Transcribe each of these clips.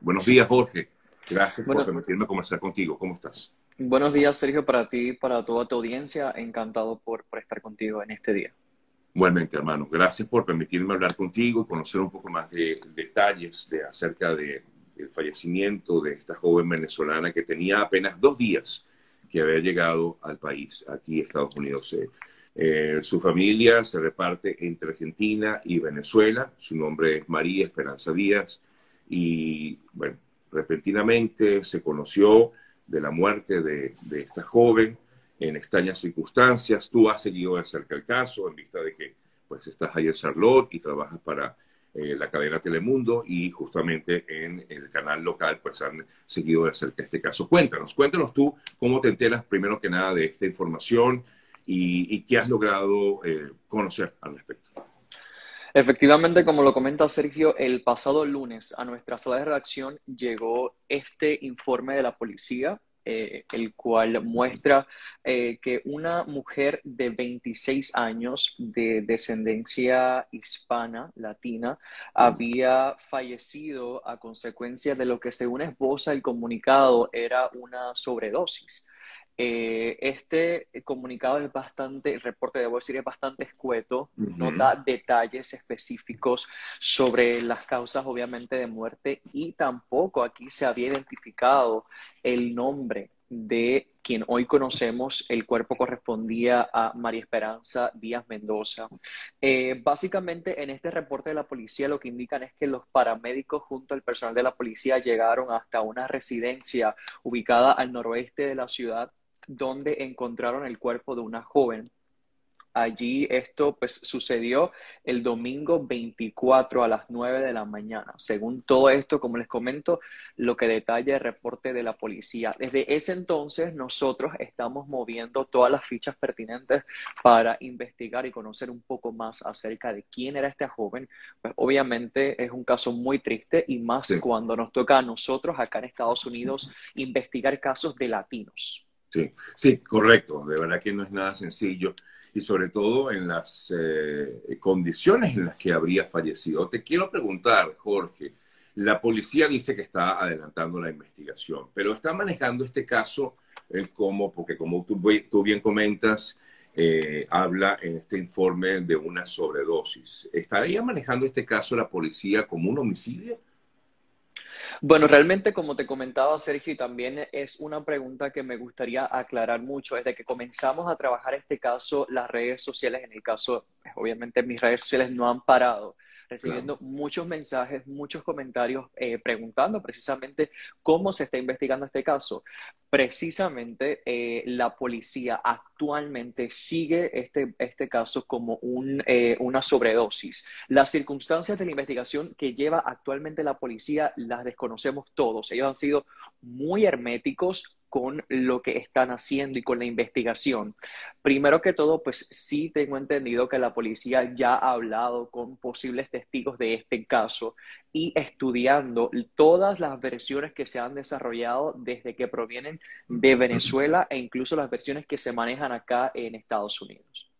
Buenos días, Jorge. Gracias por permitirme conversar contigo. ¿Cómo estás? Buenos días, Sergio, para ti y para toda tu audiencia. Encantado por, por estar contigo en este día. Igualmente, hermano. Gracias por permitirme hablar contigo y conocer un poco más de detalles de, acerca del fallecimiento de esta joven venezolana que tenía apenas dos días que había llegado al país, aquí Estados Unidos. Eh, eh, su familia se reparte entre Argentina y Venezuela. Su nombre es María Esperanza Díaz. Y bueno, repentinamente se conoció de la muerte de, esta joven en extrañas circunstancias. Tú has seguido de cerca el caso en vista de que pues estás ahí en Charlotte y trabajas para eh, la cadena Telemundo y justamente en el canal local pues han seguido de cerca este caso. Cuéntanos, cuéntanos tú cómo te enteras primero que nada de esta información y, qué has logrado eh, conocer al respecto. Efectivamente, como lo comenta Sergio, el pasado lunes a nuestra sala de redacción llegó este informe de la policía, eh, el cual muestra eh, que una mujer de 26 años de descendencia hispana, latina, había fallecido a consecuencia de lo que según esboza el comunicado era una sobredosis. Eh, este comunicado es bastante, el reporte, debo decir, es bastante escueto, no da detalles específicos sobre las causas, obviamente, de muerte y tampoco aquí se había identificado el nombre de quien hoy conocemos, el cuerpo correspondía a María Esperanza Díaz Mendoza. Eh, básicamente, en este reporte de la policía lo que indican es que los paramédicos junto al personal de la policía llegaron hasta una residencia ubicada al noroeste de la ciudad donde encontraron el cuerpo de una joven. Allí esto pues sucedió el domingo 24 a las 9 de la mañana. Según todo esto, como les comento, lo que detalla el reporte de la policía. Desde ese entonces nosotros estamos moviendo todas las fichas pertinentes para investigar y conocer un poco más acerca de quién era esta joven. Pues obviamente es un caso muy triste y más cuando nos toca a nosotros acá en Estados Unidos investigar casos de latinos. Sí, sí, correcto. De verdad que no es nada sencillo y sobre todo en las eh, condiciones en las que habría fallecido. Te quiero preguntar, Jorge, la policía dice que está adelantando la investigación, pero está manejando este caso eh, como, porque como tú, tú bien comentas, eh, habla en este informe de una sobredosis. ¿Estaría manejando este caso la policía como un homicidio? Bueno, realmente como te comentaba Sergio, y también es una pregunta que me gustaría aclarar mucho, desde que comenzamos a trabajar este caso, las redes sociales, en el caso, pues, obviamente mis redes sociales no han parado recibiendo muchos mensajes, muchos comentarios eh, preguntando precisamente cómo se está investigando este caso. Precisamente eh, la policía actualmente sigue este, este caso como un, eh, una sobredosis. Las circunstancias de la investigación que lleva actualmente la policía las desconocemos todos. Ellos han sido muy herméticos con lo que están haciendo y con la investigación. Primero que todo, pues sí tengo entendido que la policía ya ha hablado con posibles testigos de este caso y estudiando todas las versiones que se han desarrollado desde que provienen de Venezuela e incluso las versiones que se manejan acá en Estados Unidos.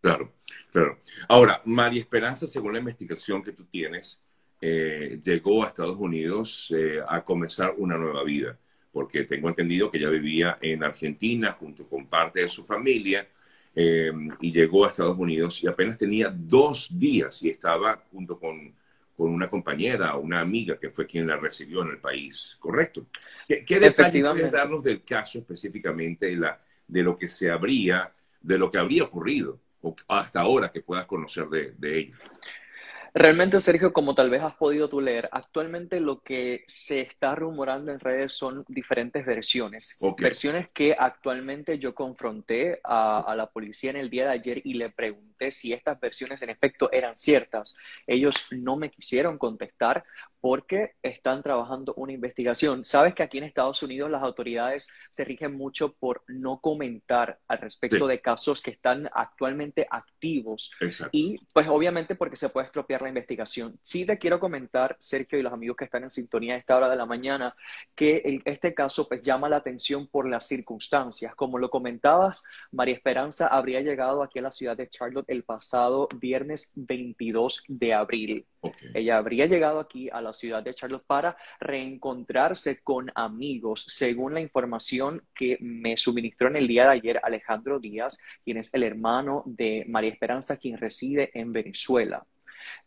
Claro, claro. Ahora, María Esperanza, según la investigación que tú tienes, eh, llegó a Estados Unidos eh, a comenzar una nueva vida porque tengo entendido que ella vivía en Argentina junto con parte de su familia eh, y llegó a Estados Unidos y apenas tenía dos días y estaba junto con, con una compañera o una amiga que fue quien la recibió en el país, ¿correcto? ¿Qué, qué detalles puedes darnos del caso específicamente de, la, de lo que se habría, de lo que habría ocurrido hasta ahora que puedas conocer de, de ella? Realmente, Sergio, como tal vez has podido tú leer, actualmente lo que se está rumorando en redes son diferentes versiones. Versiones que actualmente yo confronté a, a, la policía en el día de ayer y le pregunté si estas versiones en efecto eran ciertas. Ellos no me quisieron contestar porque están trabajando una investigación. Sabes que aquí en Estados Unidos las autoridades se rigen mucho por no comentar al respecto de casos que están actualmente activos. Y pues obviamente porque se puede estropear la investigación. Sí te quiero comentar, Sergio y los amigos que están en sintonía a esta hora de la mañana, que este caso pues llama la atención por las circunstancias. Como lo comentabas, María Esperanza habría llegado aquí a la ciudad de Charlotte el pasado viernes 22 de abril. Ella habría llegado aquí a la ciudad de Charlotte para reencontrarse con amigos, según la información que me suministró en el día de ayer Alejandro Díaz, quien es el hermano de María Esperanza, quien reside en Venezuela.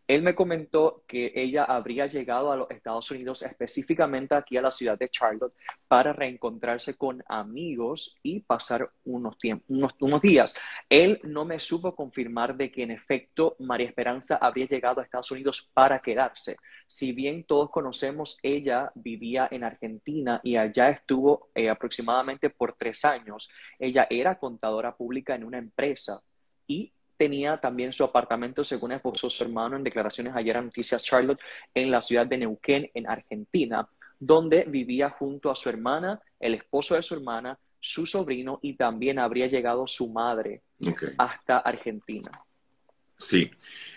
Él me comentó que ella habría llegado a los Estados Unidos, específicamente aquí a la ciudad de Charlotte, para reencontrarse con amigos y pasar unos, unos, días. Él no me supo confirmar de que en efecto María Esperanza habría llegado a Estados Unidos para quedarse. Si bien todos conocemos, ella vivía en Argentina y allá estuvo eh, aproximadamente por tres años. Ella era contadora pública en una empresa y tenía también su apartamento, según esposo su hermano en declaraciones ayer a Noticias Charlotte, en la ciudad de Neuquén, en Argentina, donde vivía junto a su hermana, el esposo de su hermana, su sobrino y también habría llegado su madre hasta Argentina. Sí,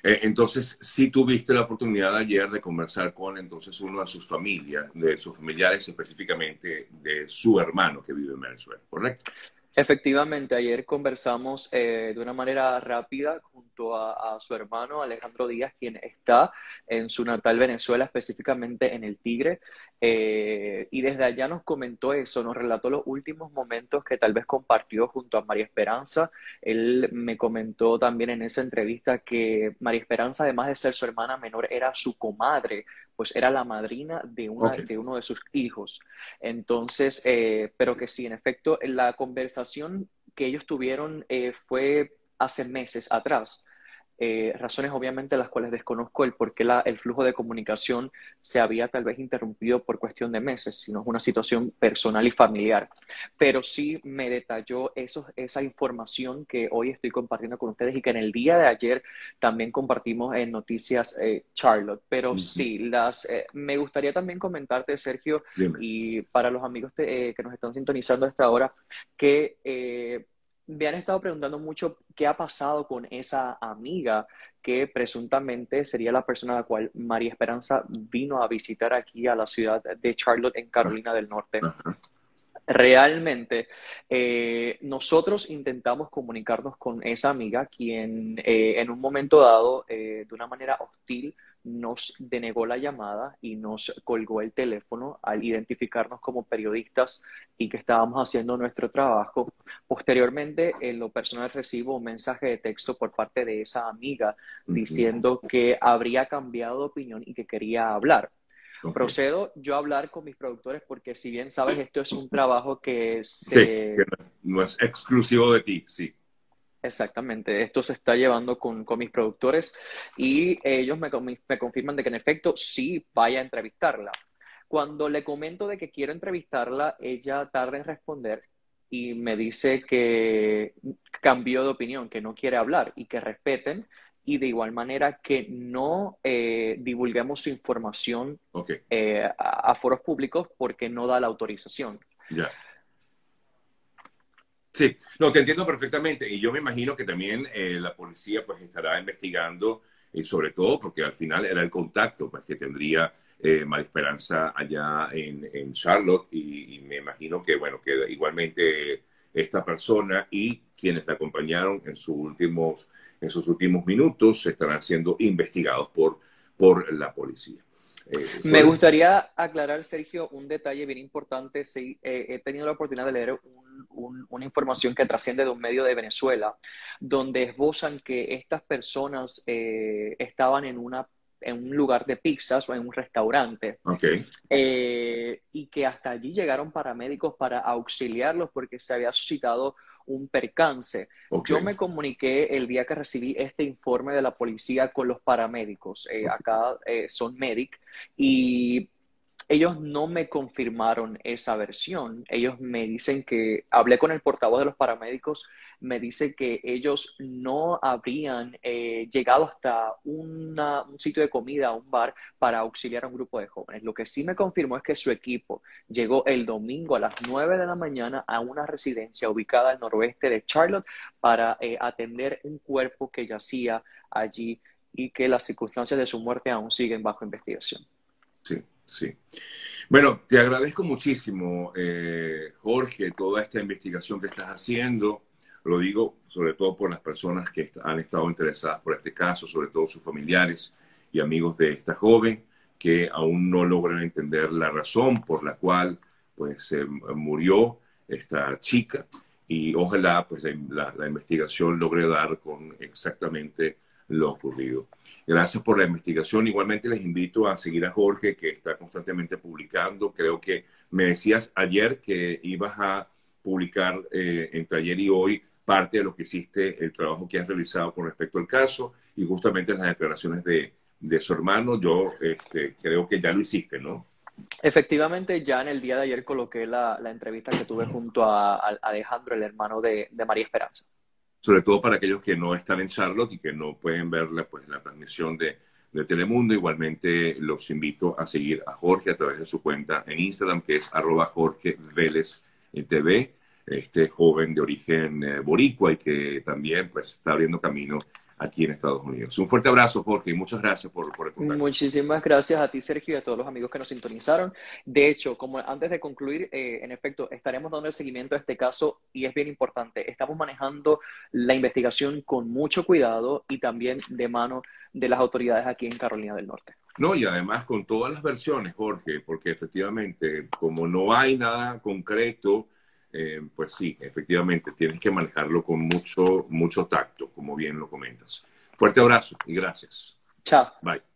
eh, entonces sí tuviste la oportunidad ayer de conversar con entonces uno de sus familias, de sus familiares específicamente de su hermano que vive en Venezuela, ¿correcto? Efectivamente, ayer conversamos eh, de una manera rápida junto a, su hermano Alejandro Díaz, quien está en su natal Venezuela, específicamente en el Tigre, eh, y desde allá nos comentó eso, nos relató los últimos momentos que tal vez compartió junto a María Esperanza. Él me comentó también en esa entrevista que María Esperanza, además de ser su hermana menor, era su comadre, pues era la madrina de, una, de uno de sus hijos. Entonces, eh, pero que sí, en efecto, la conversación que ellos tuvieron eh, fue hace meses atrás. Eh, razones obviamente las cuales desconozco el por qué el flujo de comunicación se había tal vez interrumpido por cuestión de meses, sino es una situación personal y familiar. Pero sí me detalló eso, esa información que hoy estoy compartiendo con ustedes y que en el día de ayer también compartimos en Noticias eh, Charlotte. Pero sí, las, eh, me gustaría también comentarte, Sergio, y para los amigos que nos están sintonizando a esta hora, que me han estado preguntando mucho qué ha pasado con esa amiga que presuntamente sería la persona a la cual María Esperanza vino a visitar aquí a la ciudad de Charlotte en Carolina del Norte. Realmente, eh, nosotros intentamos comunicarnos con esa amiga, quien eh, en un momento dado, eh, de una manera hostil, nos denegó la llamada y nos colgó el teléfono al identificarnos como periodistas y que estábamos haciendo nuestro trabajo. Posteriormente, en lo personal recibo un mensaje de texto por parte de esa amiga diciendo que habría cambiado de opinión y que quería hablar. Procedo yo a hablar con mis productores porque si bien sabes, esto es un trabajo que se... no es exclusivo de ti, sí. Exactamente, esto se está llevando con, mis productores y ellos me, me, confirman de que en efecto sí vaya a entrevistarla. Cuando le comento de que quiero entrevistarla, ella tarda en responder y me dice que cambió de opinión, que no quiere hablar y que respeten y de igual manera que no eh, divulguemos su información eh, a, foros públicos porque no da la autorización. Ya. Sí, no, te entiendo perfectamente y yo me imagino que también eh, la policía pues estará investigando y sobre todo porque al final era el contacto pues, que tendría eh, Esperanza allá en, en Charlotte y, me imagino que bueno que igualmente esta persona y quienes la acompañaron en sus últimos en sus últimos minutos estarán siendo investigados por por la policía. Eh, me gustaría aclarar, Sergio, un detalle bien importante. Sí, he tenido la oportunidad de leer una información que trasciende de un medio de Venezuela, donde esbozan que estas personas eh, estaban en una en un lugar de pizzas o en un restaurante. Eh, y que hasta allí llegaron paramédicos para auxiliarlos porque se había suscitado un percance. Yo me comuniqué el día que recibí este informe de la policía con los paramédicos. Eh, acá eh, son medic y ellos no me confirmaron esa versión. Ellos me dicen que hablé con el portavoz de los paramédicos, me dice que ellos no habrían eh, llegado hasta un sitio de comida, un bar, para auxiliar a un grupo de jóvenes. Lo que sí me confirmó es que su equipo llegó el domingo a las 9 de la mañana a una residencia ubicada al noroeste de Charlotte para eh, atender un cuerpo que yacía allí y que las circunstancias de su muerte aún siguen bajo investigación. Sí. Sí. Bueno, te agradezco muchísimo, eh, Jorge, toda esta investigación que estás haciendo. Lo digo sobre todo por las personas que han estado interesadas por este caso, sobre todo sus familiares y amigos de esta joven, que aún no logran entender la razón por la cual pues murió esta chica y ojalá pues la, investigación logre dar con exactamente lo ocurrido. Gracias por la investigación. Igualmente les invito a seguir a Jorge, que está constantemente publicando. Creo que me decías ayer que ibas a publicar eh, entre ayer y hoy parte de lo que hiciste, el trabajo que has realizado con respecto al caso y justamente las declaraciones de, de su hermano. Yo este, creo que ya lo hiciste, ¿no? Efectivamente, ya en el día de ayer coloqué la, entrevista que tuve junto a, Alejandro, el hermano de, María Esperanza. Sobre todo para aquellos que no están en Charlotte y que no pueden ver pues, la transmisión de, Telemundo. Igualmente los invito a seguir a Jorge a través de su cuenta en Instagram, que es arroba Jorge Vélez TV, este joven de origen eh, boricua y que también pues, está abriendo camino aquí en Estados Unidos. Un fuerte abrazo, Jorge, y muchas gracias por, por el contacto. Muchísimas gracias a ti, Sergio, y a todos los amigos que nos sintonizaron. De hecho, como antes de concluir, eh, en efecto, estaremos dando el seguimiento a este caso y es bien importante. Estamos manejando la investigación con mucho cuidado y también de mano de las autoridades aquí en Carolina del Norte. No, y además con todas las versiones, Jorge, porque efectivamente, como no hay nada concreto, eh, pues sí, efectivamente, tienes que manejarlo con mucho, mucho tacto, como bien lo comentas. Fuerte abrazo y gracias. Chao. Bye.